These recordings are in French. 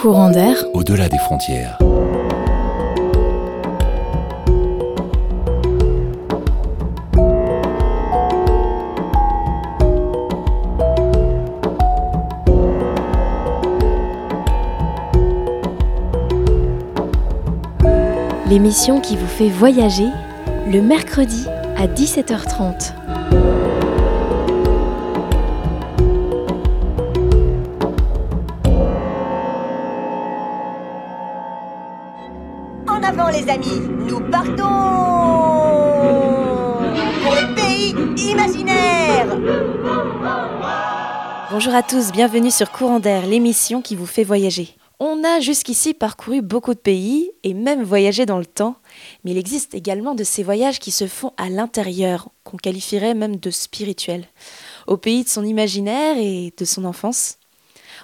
Courant d'air. Au-delà des frontières. L'émission qui vous fait voyager le mercredi à 17h30. Bonjour à tous, bienvenue sur Courant d'air, l'émission qui vous fait voyager. On a jusqu'ici parcouru beaucoup de pays et même voyagé dans le temps, mais il existe également de ces voyages qui se font à l'intérieur, qu'on qualifierait même de spirituels, au pays de son imaginaire et de son enfance.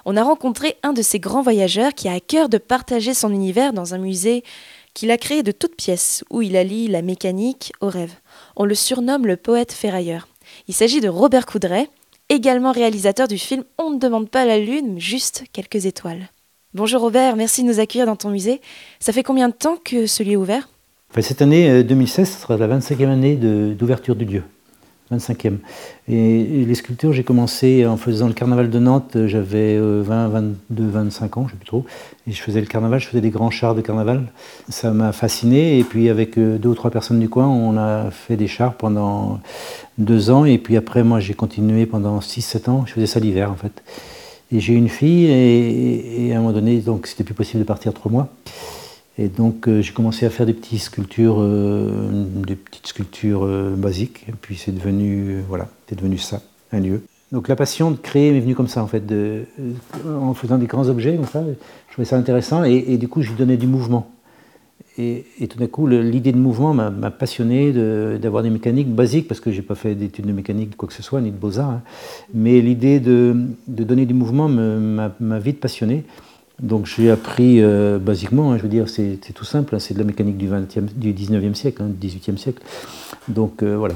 On a rencontré un de ces grands voyageurs qui a à cœur de partager son univers dans un musée qu'il a créé de toutes pièces, où il allie la mécanique au rêve. On le surnomme le poète ferrailleur. Il s'agit de Robert Coudray, également réalisateur du film On ne demande pas la lune, juste quelques étoiles. Bonjour Robert, merci de nous accueillir dans ton musée. Ça fait combien de temps que ce lieu est ouvert? Cette année euh, 2016 ce sera la 25e année d'ouverture du lieu. 25e. Et, les sculptures, j'ai commencé en faisant le carnaval de Nantes, euh, j'avais euh, 20, 22, 25 ans, je ne sais plus trop. Et je faisais le carnaval, je faisais des grands chars de carnaval. Ça m'a fasciné. Et puis avec euh, deux ou trois personnes du coin, on a fait des chars pendant deux ans. Et puis après, moi, j'ai continué pendant 6-7 ans. Je faisais ça l'hiver, en fait. Et j'ai une fille, et, et à un moment donné, donc c'était plus possible de partir trois mois. Et donc euh, j'ai commencé à faire des petites sculptures, euh, des petites sculptures euh, basiques. Et puis c'est devenu, voilà, c'est devenu ça, un lieu. Donc la passion de créer m'est venue comme ça en fait, en faisant des grands objets comme ça. Je trouvais ça intéressant et, du coup je lui donnais du mouvement. Et, tout d'un coup, l'idée de mouvement m'a passionné d'avoir des mécaniques basiques, parce que j'ai pas fait d'études de mécanique, quoi que ce soit, ni de beaux-arts. hein. Mais l'idée de, de donner du mouvement me- m'a m'a vite passionné. Donc j'ai appris euh, basiquement, hein, je veux dire, c'est tout simple, hein, c'est de la mécanique du, 20e, du 19e siècle, hein, du 18e siècle. Donc euh, voilà,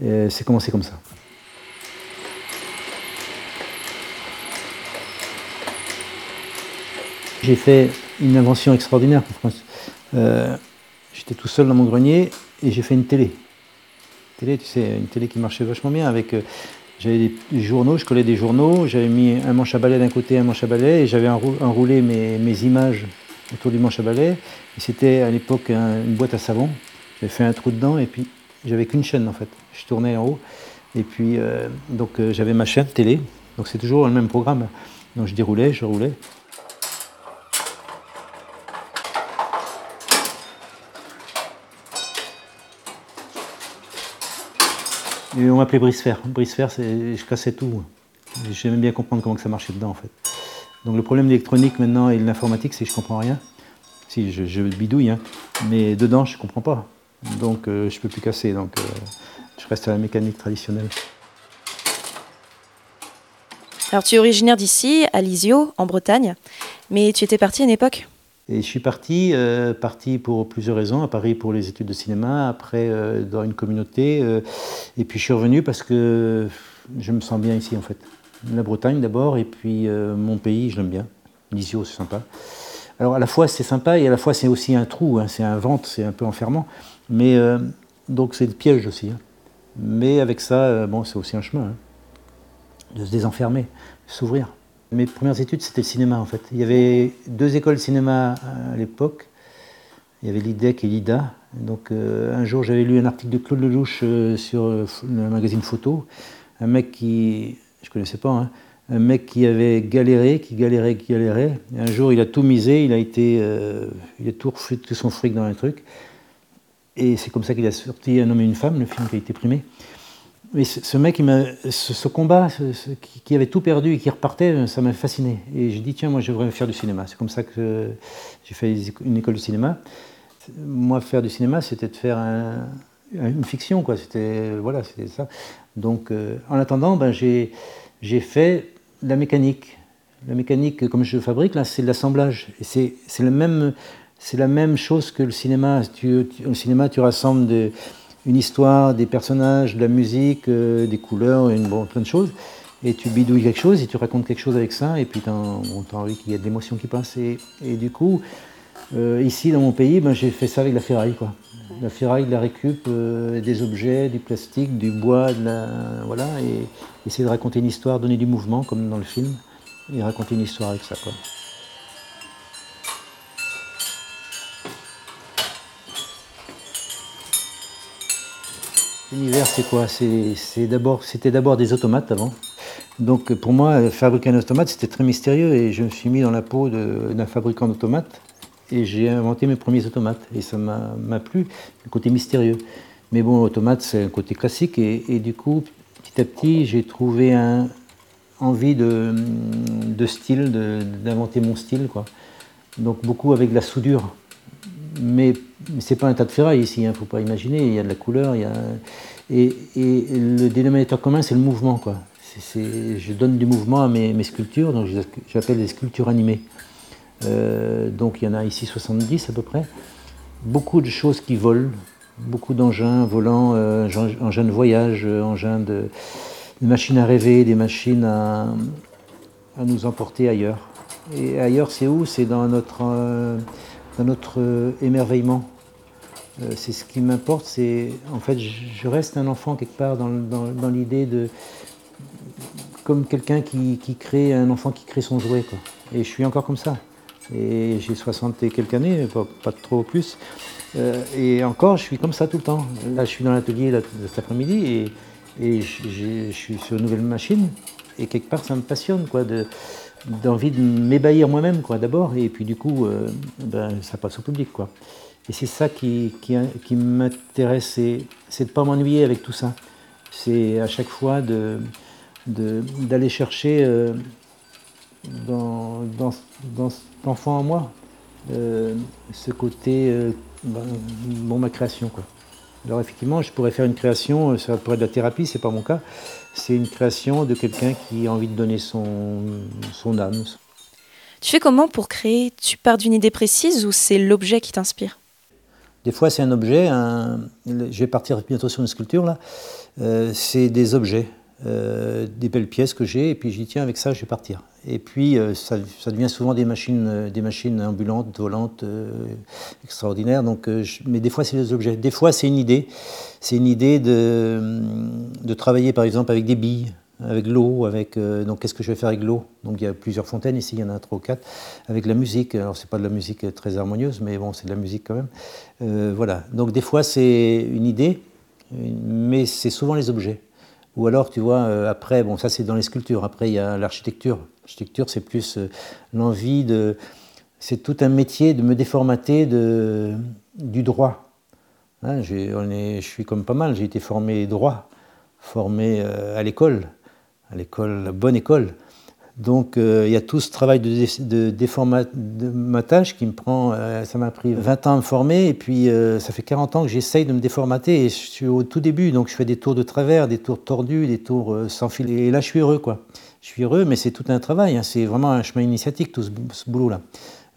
Euh, c'est commencé comme ça. J'ai fait une invention extraordinaire J'étais tout seul dans mon grenier et j'ai fait une télé. Télé, tu sais, une télé qui marchait vachement bien avec. J'avais des, journaux, je collais des journaux, j'avais mis un manche à balai d'un côté, un manche à balai, et j'avais enrou- enroulé mes, images autour du manche à balai. C'était à l'époque un- une boîte à savon. J'avais fait un trou dedans et puis j'avais qu'une chaîne en fait. Je tournais en haut et puis euh, donc euh, j'avais ma chaîne télé. Donc c'est toujours le même programme. Donc je déroulais, je roulais. On m'appelait Brisfer. Brisfer, c'est, je cassais tout. J'aimais bien comprendre comment que ça marchait dedans, en fait. Donc le problème de l'électronique maintenant et de l'informatique, c'est que je comprends rien. Si, je, bidouille, hein. mais dedans, je comprends pas. Donc euh, je peux plus casser. Donc euh, je reste à la mécanique traditionnelle. Alors tu es originaire d'ici, à Lisio, en Bretagne, mais tu étais parti à une époque Et je suis parti, euh, parti pour plusieurs raisons, à Paris pour les études de cinéma, après euh, dans une communauté, euh, et puis je suis revenu parce que je me sens bien ici en fait. La Bretagne d'abord, et puis mon pays, je l'aime bien. Lisio, c'est sympa. Alors à la fois c'est sympa et à la fois c'est aussi un trou, hein, c'est un ventre, c'est un peu enfermant, mais donc c'est le piège aussi. hein. Mais avec ça, bon, c'est aussi un chemin, hein, de se désenfermer, s'ouvrir. Mes premières études, c'était le cinéma en fait. Il y avait deux écoles de cinéma à l'époque. Il y avait l'IDEC et l'IDA. Donc euh, un jour, j'avais lu un article de Claude Lelouch euh, sur euh, le magazine Photo. Un mec qui, je connaissais pas, hein, un mec qui avait galéré, qui galérait, qui galérait. Et un jour, il a tout misé, il a été, il a tout refait tout son fric dans un truc. Et c'est comme ça qu'il a sorti Un homme et une femme, le film qui a été primé. Mais ce, mec, ce, combat, qui, avait tout perdu et qui repartait, ça m'a fasciné. Et j'ai dit, tiens, moi, je devrais faire du cinéma. C'est comme ça que j'ai fait une école de cinéma. Moi, faire du cinéma, c'était de faire un- une fiction, quoi. C'était voilà, c'était ça. Donc, euh, en attendant, ben, j'ai fait la mécanique. La mécanique, comme je fabrique, là, c'est l'assemblage. C'est le la même chose que le cinéma. Tu, au cinéma, tu rassembles des- une histoire, des personnages, de la musique, euh, des couleurs, une, bon, plein de choses. et tu bidouilles quelque chose et tu racontes quelque chose avec ça, et puis tu as envie qu'il y ait de l'émotion qui passe. Et, du coup, euh, ici dans mon pays, ben, j'ai fait ça avec la ferraille. Quoi. La ferraille, la récup, euh, des objets, du plastique, du bois, de la, voilà, et essayer de raconter une histoire, donner du mouvement comme dans le film, et raconter une histoire avec ça. Quoi. L'univers, c'est quoi? C'était d'abord des automates avant. Donc pour moi, fabriquer un automate, c'était très mystérieux et je me suis mis dans la peau d'un fabricant d'automates et j'ai inventé mes premiers automates et ça m'a plu, le côté mystérieux. Mais bon, automate, c'est un côté classique et, du coup, petit à petit, j'ai trouvé un, envie de, de style, d'inventer mon style. Quoi. Donc beaucoup avec la soudure. Mais c'est pas un tas de ferraille ici, il hein, ne faut pas imaginer, il y a de la couleur, il y a... Et, le dénominateur commun, c'est le mouvement. Quoi je donne du mouvement à mes, sculptures, donc j'appelle des sculptures animées. Euh, donc il y en a ici 70 à peu près. Beaucoup de choses qui volent, beaucoup d'engins volants, euh, engins de voyage, engins de, machines à rêver, des machines à, nous emporter ailleurs. Et ailleurs, c'est où? C'est dans notre, euh, dans notre émerveillement. c'est ce qui m'importe, c'est en fait, je reste un enfant quelque part dans l'idée de, comme quelqu'un qui, crée, un enfant qui crée son jouet. Et je suis encore comme ça. Et j'ai 60 et quelques années, pas, trop plus. Euh, et encore, je suis comme ça tout le temps. Là, je suis dans l'atelier cet après-midi et, et je suis sur une nouvelle machine. Et quelque part, ça me passionne, quoi, de, d'envie de m'ébahir moi-même, quoi, d'abord. Et puis, du coup, euh, ben, ça passe au public, quoi. Et c'est ça qui, qui, qui m'intéresse, c'est, de ne pas m'ennuyer avec tout ça. C'est à chaque fois de, d'aller chercher euh, dans, dans, dans, cet enfant en moi euh, ce côté, ben, bon, ma création. Quoi. Alors effectivement, je pourrais faire une création, ça pourrait être de la thérapie, c'est pas mon cas. C'est une création de quelqu'un qui a envie de donner son, son âme. Tu fais comment pour créer Tu pars d'une idée précise ou c'est l'objet qui t'inspire Des fois, c'est un objet. je vais partir bientôt sur une sculpture là. c'est des objets. Euh, des belles pièces que j'ai, et puis j'y tiens avec ça, je vais partir. Et puis euh, ça, devient souvent des machines, euh, des machines ambulantes, volantes, extraordinaires. Donc, mais des fois c'est des objets, des fois c'est une idée. C'est une idée de, de, travailler par exemple avec des billes, avec l'eau, avec donc qu'est-ce que je vais faire avec l'eau? Donc il y a plusieurs fontaines ici, il y en a trois ou quatre. Avec la musique, alors c'est pas de la musique très harmonieuse, mais bon c'est de la musique quand même. voilà. Donc des fois c'est une idée, mais c'est souvent les objets. Ou alors, tu vois, euh, après, bon, ça c'est dans les sculptures. Après, il y a l'architecture. L'architecture, c'est plus euh, l'envie de. C'est tout un métier de me déformater de, du droit. Hein, on est, je suis comme pas mal, j'ai été formé droit, formé euh, à l'école, à l'école, la bonne école. Donc euh, il y a tout ce travail de, déformatage qui me prend, euh, ça m'a pris 20 ans à me former et puis euh, ça fait 40 ans que j'essaye de me déformater et je suis au tout début, donc je fais des tours de travers, des tours tordus, des tours sans fil. Et là je suis heureux quoi. Je suis heureux mais c'est tout un travail, hein. c'est vraiment un chemin initiatique tout ce, boulot-là.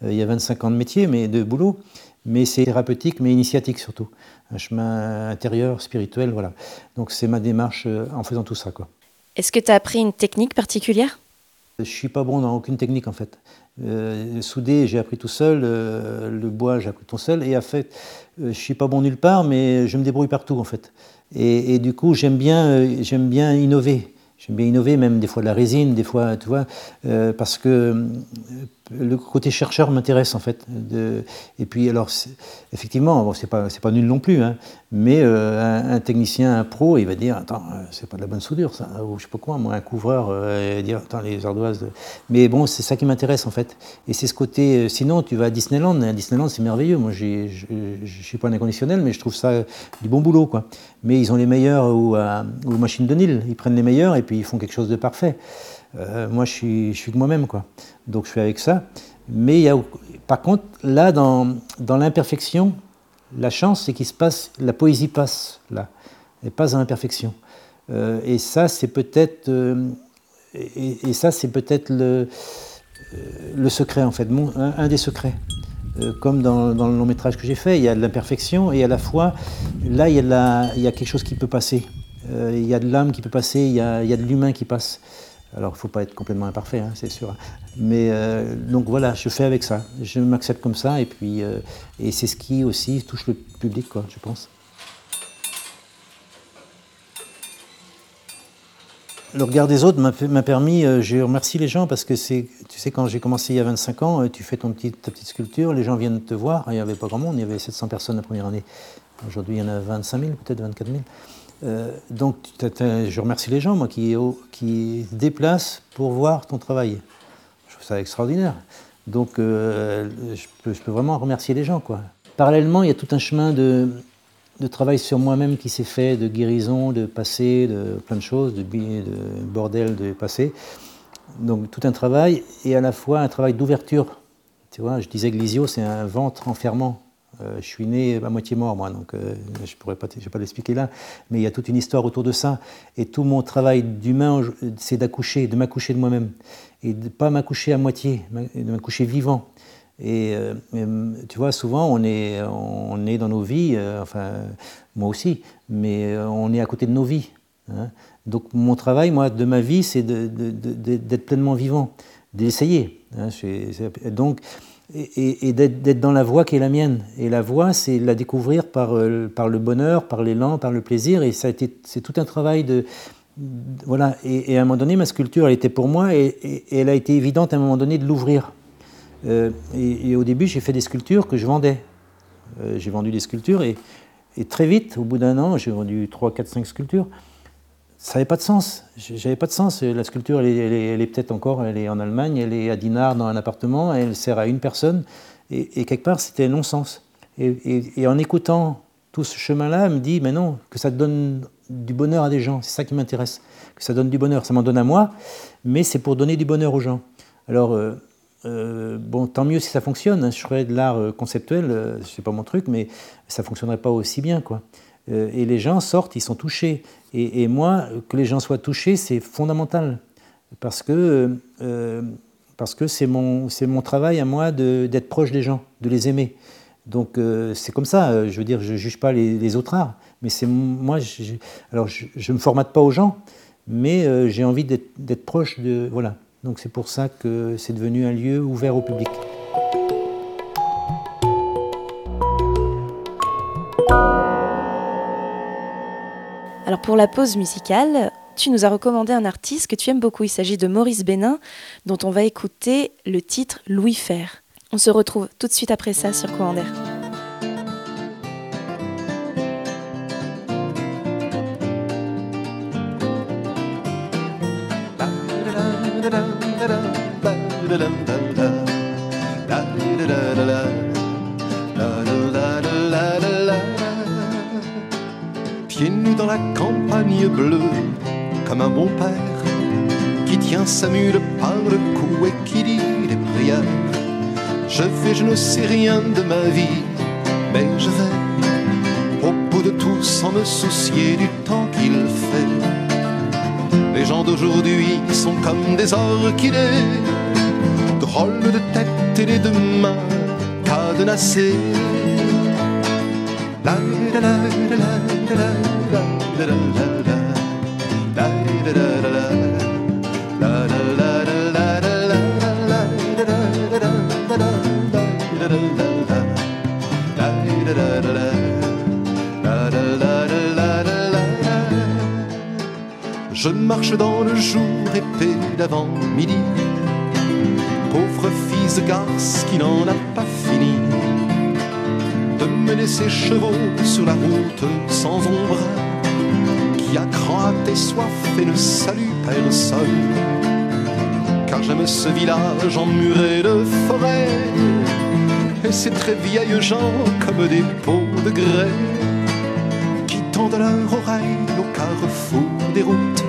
il y a 25 ans de métier, mais de boulot, mais c'est thérapeutique mais initiatique surtout. Un chemin intérieur, spirituel, voilà. Donc c'est ma démarche en faisant tout ça quoi. Est-ce que tu as appris une technique particulière? Je suis pas bon dans aucune technique en fait. Euh, souder, j'ai appris tout seul, euh, le bois, j'ai appris tout seul, et en fait, euh, je suis pas bon nulle part, mais je me débrouille partout en fait. Et, du coup, j'aime bien, j'aime bien innover. J'aime bien innover, même des fois de la résine, des fois, tu vois, parce que le côté chercheur m'intéresse en fait. De, et puis alors, effectivement, bon, c'est pas pas nul non plus, hein, mais euh, un, technicien, un pro, il va dire attends, euh, c'est pas de la bonne soudure ça, ou je sais pas quoi, moi un couvreur, euh, il va dire attends les ardoises. Mais bon, c'est ça qui m'intéresse en fait. Et c'est ce côté. sinon, tu vas à Disneyland, à Disneyland c'est merveilleux. Moi, je suis pas un inconditionnel, mais je trouve ça du bon boulot quoi. Mais ils ont les meilleurs ou, ou machines de Nil, ils prennent les meilleurs et puis ils font quelque chose de parfait. Euh, moi, je suis, je suis que moi-même, quoi. Donc, je fais avec ça. Mais il y a, par contre, là, dans, l'imperfection, la chance, c'est qu'il se passe, la poésie passe là, elle passe dans l'imperfection. Euh, et ça, c'est peut-être, euh, et, ça, c'est peut-être le, secret, en fait, un, des secrets. comme dans, le long métrage que j'ai fait, il y a de l'imperfection et à la fois, là, il y a, quelque chose qui peut passer. il y a de l'âme qui peut passer, il y a de l'humain qui passe. Alors, il ne faut pas être complètement imparfait, hein, c'est sûr. Mais euh, donc voilà, je fais avec ça. Je m'accepte comme ça, et puis euh, et c'est ce qui aussi touche le public, quoi, je pense. Le regard des autres m'a permis, euh, je remercie les gens parce que c'est, tu sais, quand j'ai commencé il y a 25 ans, tu fais ton ta petite sculpture, les gens viennent te voir, il n'y avait pas grand monde, il y avait 700 personnes la première année. Aujourd'hui, il y en a 25 000, peut-être 24 000. Euh, donc, je remercie les gens, moi, qui, qui se déplacent pour voir ton travail. Je trouve ça extraordinaire. Donc, euh, je, peux, vraiment remercier les gens, quoi. Parallèlement, il y a tout un chemin de, travail sur moi-même qui s'est fait, de guérison, de passé, de plein de choses, de, de bordel de passé. Donc, tout un travail, et à la fois un travail d'ouverture. Tu vois, je disais que l'isio, c'est un ventre enfermant. Euh, je suis né à moitié mort, moi, donc euh, je ne pourrais pas, pas l'expliquer là, mais il y a toute une histoire autour de ça. Et tout mon travail d'humain, c'est d'accoucher, de m'accoucher de moi-même. Et de ne pas m'accoucher à moitié, de m'accoucher vivant. Et, euh, tu vois, souvent, on est, on est dans nos vies, enfin, moi aussi, mais on est à côté de nos vies. Hein. Donc, mon travail, moi, de ma vie, c'est d'être pleinement vivant, d'essayer. Hein. Donc, et, d'être dans la voie qui est la mienne. Et la voie, c'est la découvrir par, euh, par le bonheur, par l'élan, par le plaisir. Et c'est tout un travail de, voilà. Et, à un moment donné, ma sculpture, elle était pour moi, et, elle a été évidente à un moment donné de l'ouvrir. Euh, et, au début, j'ai fait des sculptures que je vendais. Euh, j'ai vendu des sculptures, et, très vite, au bout d'un an, j'ai vendu 3, 4, 5 sculptures ça n'avait pas de sens. J'avais pas de sens. La sculpture, elle est, peut-être encore, elle est en Allemagne, elle est à Dinard dans un appartement, elle sert à une personne, et, quelque part, c'était non-sens. Et, en écoutant tout ce chemin-là, elle me dit, mais non, que ça donne du bonheur à des gens, c'est ça qui m'intéresse, que ça donne du bonheur. Ça m'en donne à moi, mais c'est pour donner du bonheur aux gens. Alors, euh, euh, bon, tant mieux si ça fonctionne. Hein. Je ferais de l'art euh, conceptuel, c'est pas mon truc, mais ça fonctionnerait pas aussi bien, quoi. Et les gens sortent, ils sont touchés. Et, moi, que les gens soient touchés, c'est fondamental. Parce que euh, que c'est mon, travail à moi d'être proche des gens, de les aimer. Donc euh, c'est comme ça, je veux dire, je ne juge pas les, autres arts, mais c'est moi, alors je ne me formate pas aux gens, mais euh, j'ai envie d'être proche de... Voilà, donc c'est pour ça que c'est devenu un lieu ouvert au public. Alors pour la pause musicale, tu nous as recommandé un artiste que tu aimes beaucoup. Il s'agit de Maurice Bénin, dont on va écouter le titre Louis Fer. On se retrouve tout de suite après ça sur Commander. Dans la campagne bleue, comme un bon père qui tient sa mule par le cou et qui dit des prières. Je vais, je ne sais rien de ma vie, mais je vais au bout de tout sans me soucier du temps qu'il fait. Les gens d'aujourd'hui sont comme des orchidées, drôles de tête et les deux mains. Je marche dans le jour épais d'avant midi, pauvre fils de garce qui n'en a pas fini de mener ses chevaux sur la route sans ombre qui a cran tes soif et ne salue personne. Car j'aime ce village emmuré de forêt et ces très vieilles gens comme des pots de grès qui tendent leur oreille au carrefour des routes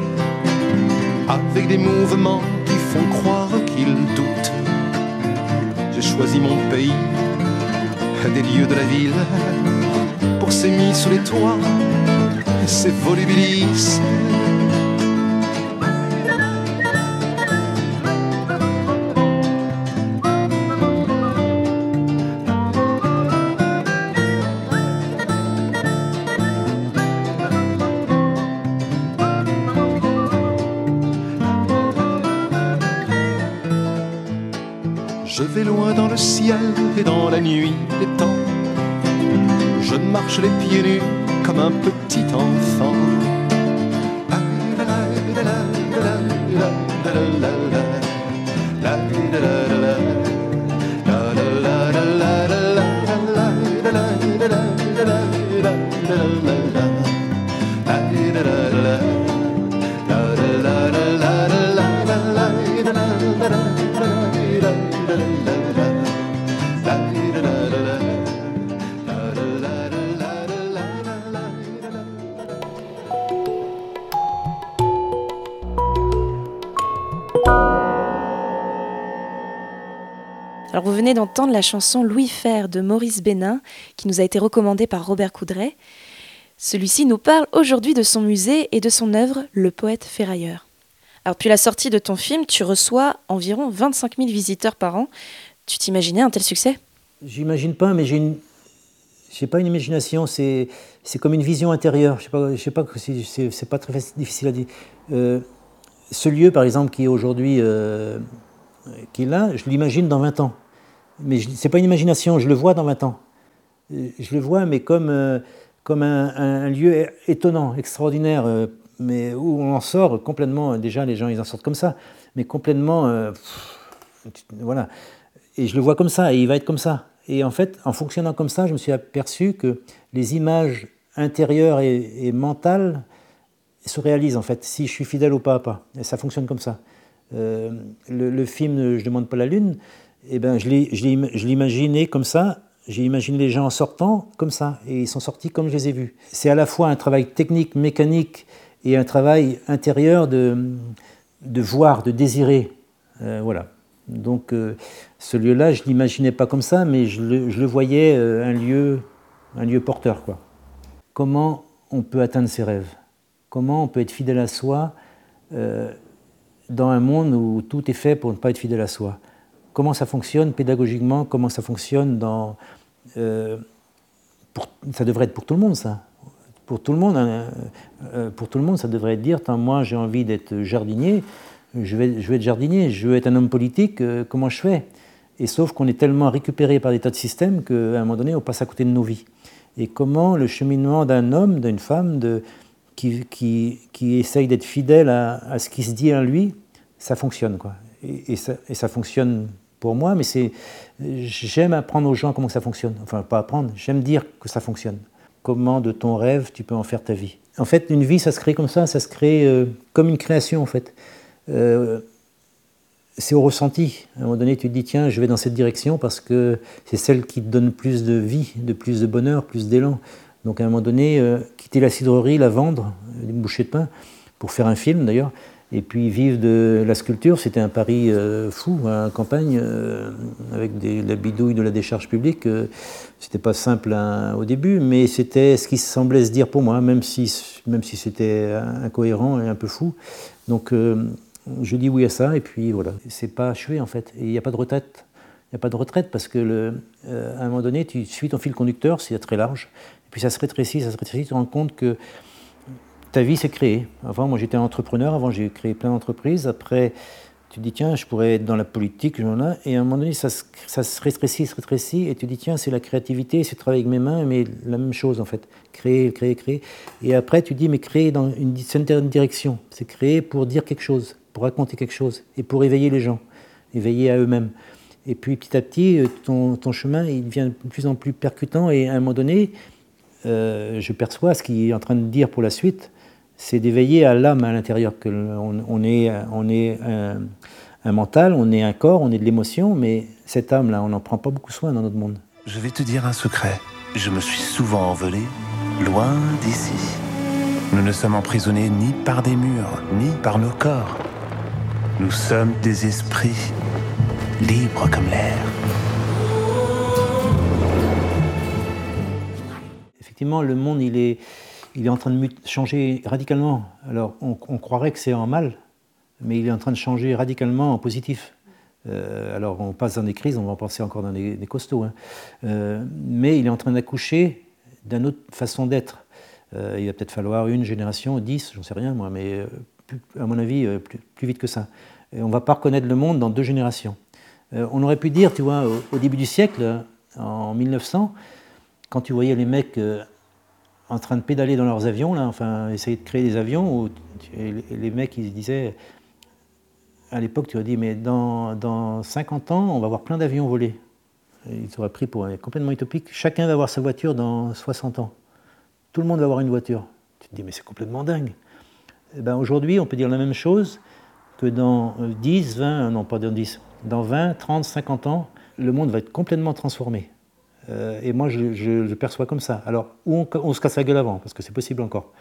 avec des mouvements qui font croire qu'ils doutent. J'ai choisi mon pays des lieux de la ville pour s'aimer sous les toits se Je vais loin dans le ciel et dans la nuit des temps. Je marche les pieds nus comme un petit enfant. D'entendre la chanson Louis Fer de Maurice Bénin, qui nous a été recommandée par Robert Coudray. Celui-ci nous parle aujourd'hui de son musée et de son œuvre Le poète ferrailleur. Alors depuis la sortie de ton film, tu reçois environ 25 000 visiteurs par an. Tu t'imaginais un tel succès? J'imagine pas, mais j'ai une... J'ai pas une imagination, c'est comme une vision intérieure. Je sais pas, je sais pas c'est pas très difficile à dire. Euh, ce lieu, par exemple, qui est aujourd'hui, euh, qui est là, je l'imagine dans 20 ans mais ce n'est pas une imagination, je le vois dans 20 ans. Je le vois, mais comme, euh, comme un, lieu étonnant, extraordinaire, euh, mais où on en sort complètement. Déjà, les gens, ils en sortent comme ça, mais complètement. Euh, voilà. Et je le vois comme ça, et il va être comme ça. Et en fait, en fonctionnant comme ça, je me suis aperçu que les images intérieures et, mentales se réalisent, en fait, si je suis fidèle au pas à pas. Et ça fonctionne comme ça. le, le, film Je demande pas la lune, eh ben, je l'imaginais comme ça, j'ai imaginé les gens en sortant comme ça, et ils sont sortis comme je les ai vus. C'est à la fois un travail technique, mécanique, et un travail intérieur de, de voir, de désirer. Euh, voilà. Donc euh, ce lieu-là, je ne l'imaginais pas comme ça, mais je le, je le voyais euh, un, lieu, un lieu porteur. Quoi. Comment on peut atteindre ses rêves? Comment on peut être fidèle à soi dans un monde où tout est fait pour ne pas être fidèle à soi? Comment ça fonctionne pédagogiquement, comment ça fonctionne dans... Euh, ça devrait être pour tout le monde, ça. Pour tout le monde, hein, euh, pour tout le monde ça devrait être dire, moi j'ai envie d'être jardinier, je vais, être jardinier, je veux être un homme politique, euh, comment je fais? Et sauf qu'on est tellement récupéré par des tas de systèmes qu'à un moment donné, on passe à côté de nos vies. Et comment le cheminement d'un homme, d'une femme, qui, qui, qui essaye d'être fidèle à, ce qui se dit en lui, ça fonctionne. Quoi. Et, ça, et ça fonctionne pour moi, mais c'est j'aime apprendre aux gens comment ça fonctionne. Enfin, pas apprendre, j'aime dire que ça fonctionne. Comment de ton rêve tu peux en faire ta vie? En fait, une vie, ça se crée comme ça, ça se crée euh, comme une création en fait. Euh, c'est au ressenti. À un moment donné, tu te dis tiens, je vais dans cette direction parce que c'est celle qui te donne plus de vie, de plus de bonheur, plus d'élan. Donc à un moment donné, euh, quitter la cidrerie, la vendre, une bouchée de pain, pour faire un film d'ailleurs, et puis vivre de la sculpture, c'était un pari euh, fou, à campagne, euh, avec des, la bidouille de la décharge publique. Euh, c'était pas simple hein, au début, mais c'était ce qui semblait se dire pour moi, même si, même si c'était incohérent et un peu fou. Donc je dis oui à ça, et puis voilà. C'est pas achevé en fait, il n'y a pas de retraite. Il n'y a pas de retraite parce que à un moment donné, tu suis ton fil conducteur, c'est très large, et puis ça se rétrécit, ça se rétrécit, tu te rends compte que ta vie s'est créée. Avant, moi j'étais entrepreneur, avant j'ai créé plein d'entreprises. Après, tu dis, tiens, je pourrais être dans la politique, j'en Et à un moment donné, ça, se rétrécit, se rétrécit. Et tu dis, tiens, c'est la créativité, c'est travailler avec mes mains, mais la même chose en fait. Créer, créer, créer. Et après, tu dis, mais créer dans une certaine direction. C'est créer pour dire quelque chose, pour raconter quelque chose, et pour éveiller les gens, éveiller à eux-mêmes. Et puis petit à petit, euh, ton, ton, chemin, il devient de plus en plus percutant. Et à un moment donné, euh, je perçois ce qu'il est en train de dire pour la suite c'est d'éveiller à l'âme à l'intérieur. que on, est, on est un, mental, on est un corps, on est de l'émotion, mais cette âme-là, on n'en prend pas beaucoup soin dans notre monde. Je vais te dire un secret. Je me suis souvent envolé loin d'ici. Nous ne sommes emprisonnés ni par des murs, ni par nos corps. Nous sommes des esprits libres comme l'air. Effectivement, le monde, il est, il est en train de changer radicalement. Alors, on, croirait que c'est en mal, mais il est en train de changer radicalement en positif. Euh, alors, on passe dans des crises, on va en passer encore dans des, costauds, hein. euh, mais il est en train d'accoucher d'une autre façon d'être. Euh, il va peut-être falloir une génération, dix, j'en sais rien moi, mais à mon avis, plus, vite que ça. Et on ne va pas reconnaître le monde dans deux générations. on aurait pu dire, tu vois, au, début du siècle, en 1900, quand tu voyais les mecs en train de pédaler dans leurs avions, là, enfin, essayer de créer des avions, où les mecs, ils disaient, à l'époque, tu as dit, mais dans, dans 50 ans, on va avoir plein d'avions volés. Ils auraient pris pour complètement utopique. Chacun va avoir sa voiture dans 60 ans. Tout le monde va avoir une voiture. Tu te dis, mais c'est complètement dingue. Eh ben, Aujourd'hui, on peut dire la même chose que dans 10, 20, non pas dans 10, dans 20, 30, 50 ans, le monde va être complètement transformé. Euh, et moi, je, le perçois comme ça. Alors, on, on, se casse la gueule avant, parce que c'est possible encore.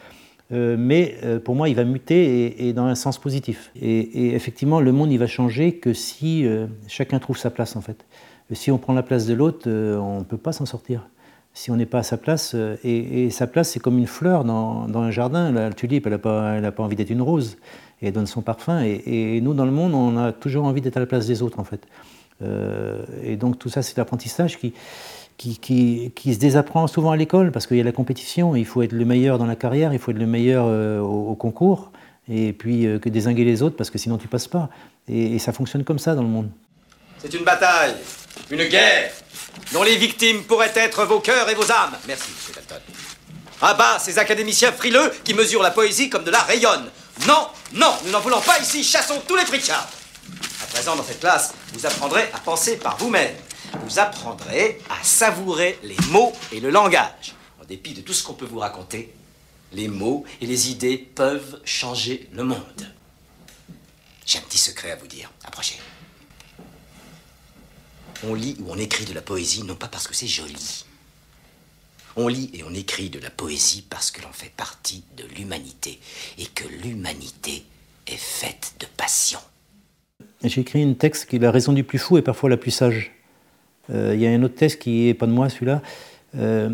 Euh, mais euh, pour moi, il va muter et, dans un sens positif. Et, effectivement, le monde, il va changer que si chacun trouve sa place, en fait. Si on prend la place de l'autre, on ne peut pas s'en sortir. Si on n'est pas à sa place, et, sa place, c'est comme une fleur dans, dans un jardin. La tulipe, elle n'a pas, pas envie d'être une rose, et elle donne son parfum. Et, nous, dans le monde, on a toujours envie d'être à la place des autres, en fait. et donc, tout ça, c'est l'apprentissage qui, qui, se désapprend souvent à l'école parce qu'il y a la compétition, il faut être le meilleur dans la carrière, il faut être le meilleur euh, au, concours, et puis euh, que désinguer les autres parce que sinon tu passes pas. Et, ça fonctionne comme ça dans le monde. C'est une bataille, une guerre, dont les victimes pourraient être vos cœurs et vos âmes. Merci, M. Dalton. À bas ces académiciens frileux qui mesurent la poésie comme de la rayonne. Non, non, nous n'en voulons pas ici, chassons tous les Pritchards. À présent, dans cette classe, vous apprendrez à penser par vous-même vous apprendrez à savourer les mots et le langage. En dépit de tout ce qu'on peut vous raconter, les mots et les idées peuvent changer le monde. J'ai un petit secret à vous dire. Approchez. On lit ou on écrit de la poésie non pas parce que c'est joli. On lit et on écrit de la poésie parce que l'on fait partie de l'humanité et que l'humanité est faite de passion. J'ai écrit un texte qui est la raison du plus fou et parfois la plus sage. Euh, il y a un autre test qui n'est pas de moi, celui-là. Euh,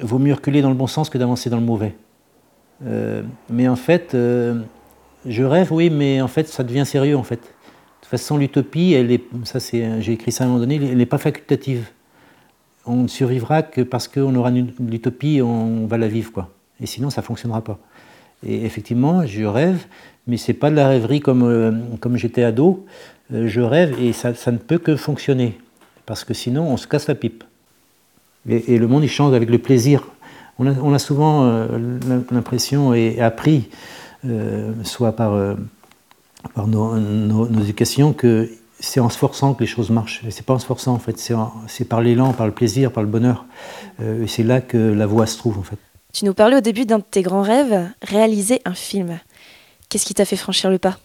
vaut mieux reculer dans le bon sens que d'avancer dans le mauvais. Euh, mais en fait, je rêve, oui, mais en fait, ça devient sérieux, en fait. De toute façon, l'utopie, ça j'ai écrit ça à un moment donné, elle n'est pas facultative. On ne survivra que parce qu'on aura l'utopie, on va la vivre, quoi. Et sinon, ça ne fonctionnera pas. Et effectivement, je rêve, mais c'est pas de la rêverie comme, comme j'étais ado. je rêve et ça ne peut que fonctionner parce que sinon on se casse la pipe. Et, le monde il change avec le plaisir. On a, souvent euh, l'impression et appris, euh, soit par, euh, par nos, éducations, que c'est en se forçant que les choses marchent. Et c'est pas en se forçant en fait, c'est par l'élan, par le plaisir, par le bonheur. et c'est là que la voie se trouve en fait. Tu nous parlais au début d'un de tes grands rêves, réaliser un film. Qu'est-ce qui t'a fait franchir le pas?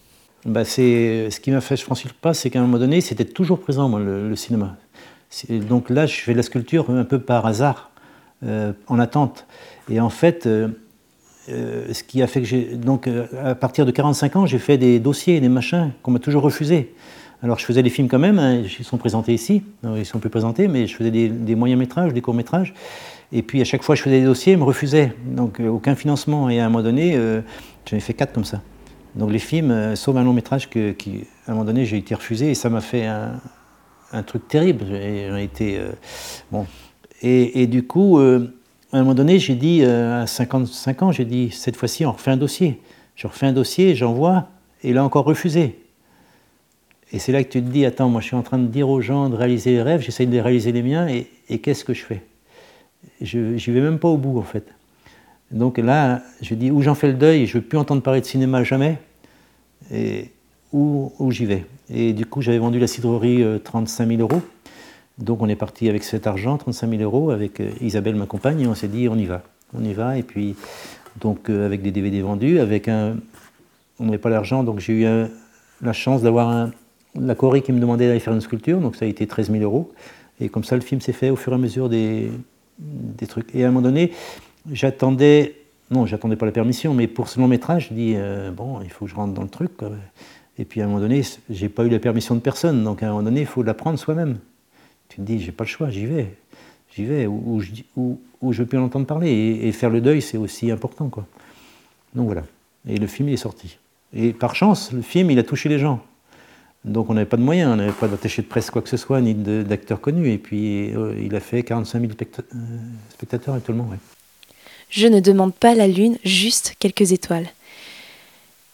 Bah ce qui m'a fait franchir le pas, c'est qu'à un moment donné, c'était toujours présent moi, le cinéma. Donc là, je fais la sculpture un peu par hasard, euh, en attente. Et en fait, euh, euh, ce qui a fait que j'ai. Donc, à partir de 45 ans, j'ai fait des dossiers, des machins qu'on m'a toujours refusés. Alors, je faisais des films quand même, hein, ils sont présentés ici, ils sont plus présentés, mais je faisais des, moyens-métrages, des courts-métrages. Et puis, à chaque fois, je faisais des dossiers, ils me refusaient. Donc, aucun financement. Et à un moment donné, j'en ai fait quatre comme ça. Donc, les films, sauf un long-métrage qui, à un moment donné, j'ai été refusé et ça m'a fait un, truc terrible. J'ai été euh, bon. Et, du coup, euh, à un moment donné, j'ai dit euh, à 55 ans, j'ai dit cette fois-ci, on refait un dossier. Je refais un dossier, j'envoie, et là encore refusé. Et c'est là que tu te dis, attends, moi je suis en train de dire aux gens de réaliser les rêves, j'essaye de réaliser les miens, et, qu'est-ce que je fais? Je n'y vais même pas au bout, en fait. Donc là, je dis, où j'en fais le deuil, je ne veux plus entendre parler de cinéma jamais, et où, où j'y vais. Et du coup, j'avais vendu la cidrerie 35 euh, 000 euros. Donc on est parti avec cet argent, 35 000 euros, avec euh, Isabelle, ma compagne, et on s'est dit, on y va. On y va, et puis, donc euh, avec des DVD vendus, avec un... On n'avait pas l'argent, donc j'ai eu la chance d'avoir la Corée qui me demandait d'aller faire une sculpture, donc ça a été 13 000 euros. Et comme ça, le film s'est fait au fur et à mesure des, des trucs. Et à un moment donné, j'attendais, non, j'attendais pas la permission, mais pour ce long métrage, je dis, bon, il faut que je rentre dans le truc. Et puis à un moment donné, j'ai pas eu la permission de personne, donc à un moment donné, il faut l'apprendre soi-même. Tu te dis, j'ai pas le choix, j'y vais, j'y vais, où, je, plus en entendre parler. Et, faire le deuil, c'est aussi important, quoi. Donc voilà. Et le film, il est sorti. Et par chance, le film, il a touché les gens. Donc on n'avait pas de moyens, on n'avait pas d'attaché de presse, quoi que ce soit, ni d'acteurs connus. Et puis euh, il a fait 45 000 euh, spectateurs actuellement. Ouais. Je ne demande pas la lune, juste quelques étoiles.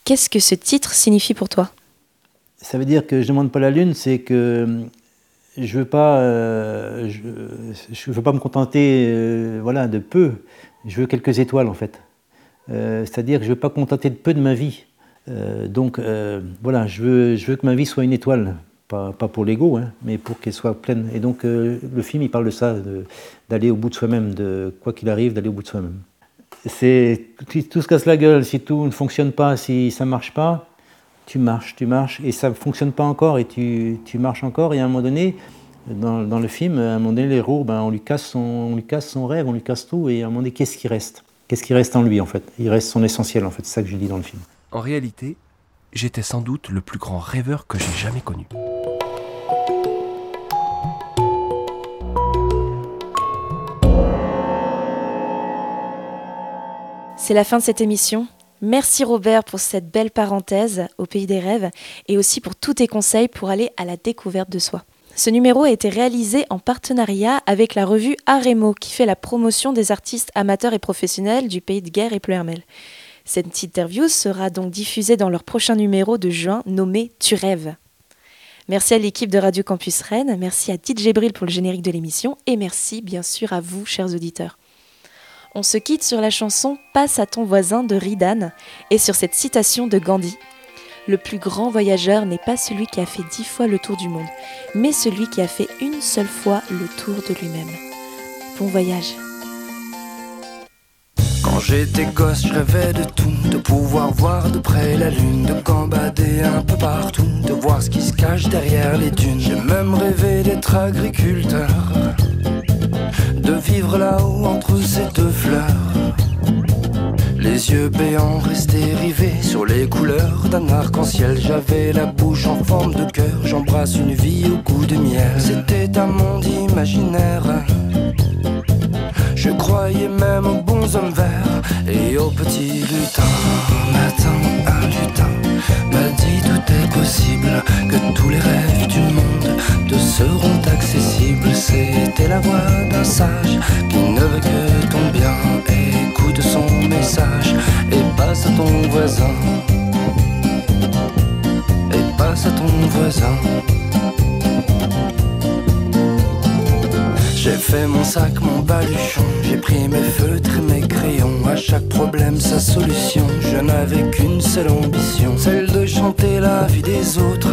Qu'est-ce que ce titre signifie pour toi? Ça veut dire que je ne demande pas la lune, c'est que je veux pas, euh, je, veux pas me contenter, euh, voilà, de peu. Je veux quelques étoiles en fait. Euh, c'est-à-dire que je veux pas me contenter de peu de ma vie. donc voilà, je veux, je veux que ma vie soit une étoile, pas, pas pour l'ego, hein, mais pour qu'elle soit pleine. Et donc le film, il parle de ça, d'aller au bout de soi-même, de quoi qu'il arrive, d'aller au bout de soi-même. C'est tout se casse la gueule, si tout ne fonctionne pas, si ça marche pas, tu marches, tu marches, et ça ne fonctionne pas encore, et tu, tu, marches encore, et à un moment donné, dans, dans le film, à un moment donné, l'héros, ben, on, lui casse son, on lui casse son rêve, on lui casse tout, et à un moment donné, qu'est-ce qui reste? Qu'est-ce qui reste en lui, en fait? Il reste son essentiel, en fait, c'est ça que je dis dans le film. En réalité, j'étais sans doute le plus grand rêveur que j'ai jamais connu. C'est la fin de cette émission. Merci Robert pour cette belle parenthèse au pays des rêves et aussi pour tous tes conseils pour aller à la découverte de soi. Ce numéro a été réalisé en partenariat avec la revue Aremo qui fait la promotion des artistes amateurs et professionnels du pays de guerre et Pleurmel. Cette interview sera donc diffusée dans leur prochain numéro de juin nommé Tu rêves. Merci à l'équipe de Radio Campus Rennes, merci à DJ Bril pour le générique de l'émission et merci bien sûr à vous chers auditeurs. On se quitte sur la chanson Passe à ton voisin de Ridan et sur cette citation de Gandhi. Le plus grand voyageur n'est pas celui qui a fait dix fois le tour du monde, mais celui qui a fait une seule fois le tour de lui-même. Bon voyage. Quand j'étais gosse, je rêvais de tout, de pouvoir voir de près la lune, de gambader un peu partout, de voir ce qui se cache derrière les dunes. J'ai même rêvé d'être agriculteur de vivre là-haut entre ces deux fleurs. Les yeux béants restés rivés sur les couleurs d'un arc-en-ciel. J'avais la bouche en forme de cœur, j'embrasse une vie au goût de miel. C'était un monde imaginaire. Je croyais même aux bons hommes verts et aux petits lutins. Matin, un lutin m'a dit tout est possible, que tous les rêves du monde seront accessibles. C'était la voix d'un sage qui ne veut que ton bien. Écoute son message et passe à ton voisin. Et passe à ton voisin. J'ai fait mon sac, mon baluchon, j'ai pris mes feutres et mes crayons. À chaque problème, sa solution. Je n'avais qu'une seule ambition, celle de chanter la vie des autres.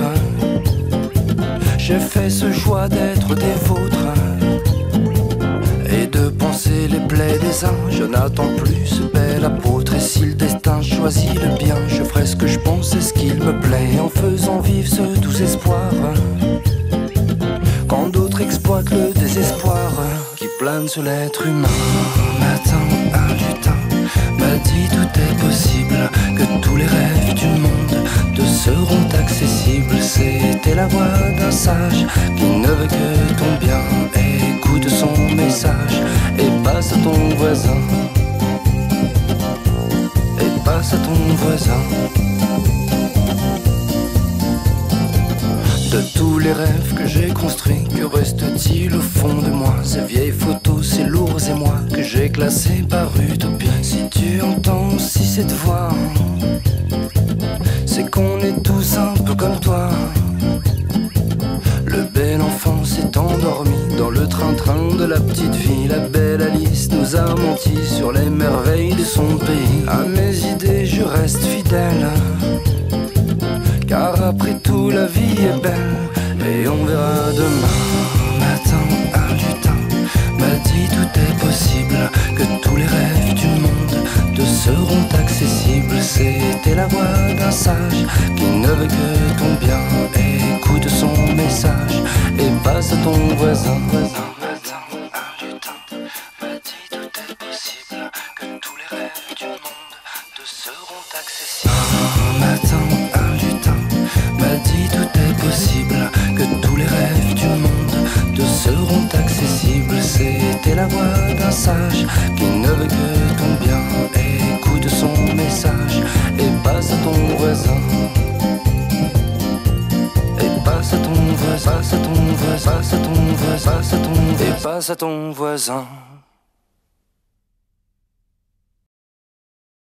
J'ai fait ce choix d'être des vôtres et de penser les plaies des uns. Je n'attends plus ce bel apôtre. Et si le destin choisit le bien, je ferai ce que je pense et ce qu'il me plaît en faisant vivre ce doux espoir quand d'autres exploitent le désespoir qui plane sur l'être humain. Matin, un lutin m'a dit tout est possible, que tous les rêves du monde seront accessibles. C'était la voix d'un sage qui ne veut que ton bien. Écoute son message et passe à ton voisin. Et passe à ton voisin. De tous les rêves que j'ai construits, que reste-t-il au fond de moi? Ces vieilles photos, ces lourds moi que j'ai classés par utopie. Si tu entends aussi cette voix, c'est qu'on est tous un peu comme toi. Le bel enfant s'est endormi dans le train-train de la petite vie. La belle Alice nous a menti sur les merveilles de son pays. À mes idées, je reste fidèle. Car après tout la vie est belle Et on verra demain Matin un lutin M'a dit tout est possible Que tous les rêves du monde Te seront C'était la voix d'un sage Qui ne veut que ton bien Écoute son message Et passe à ton voisin. Matin à ton voisin.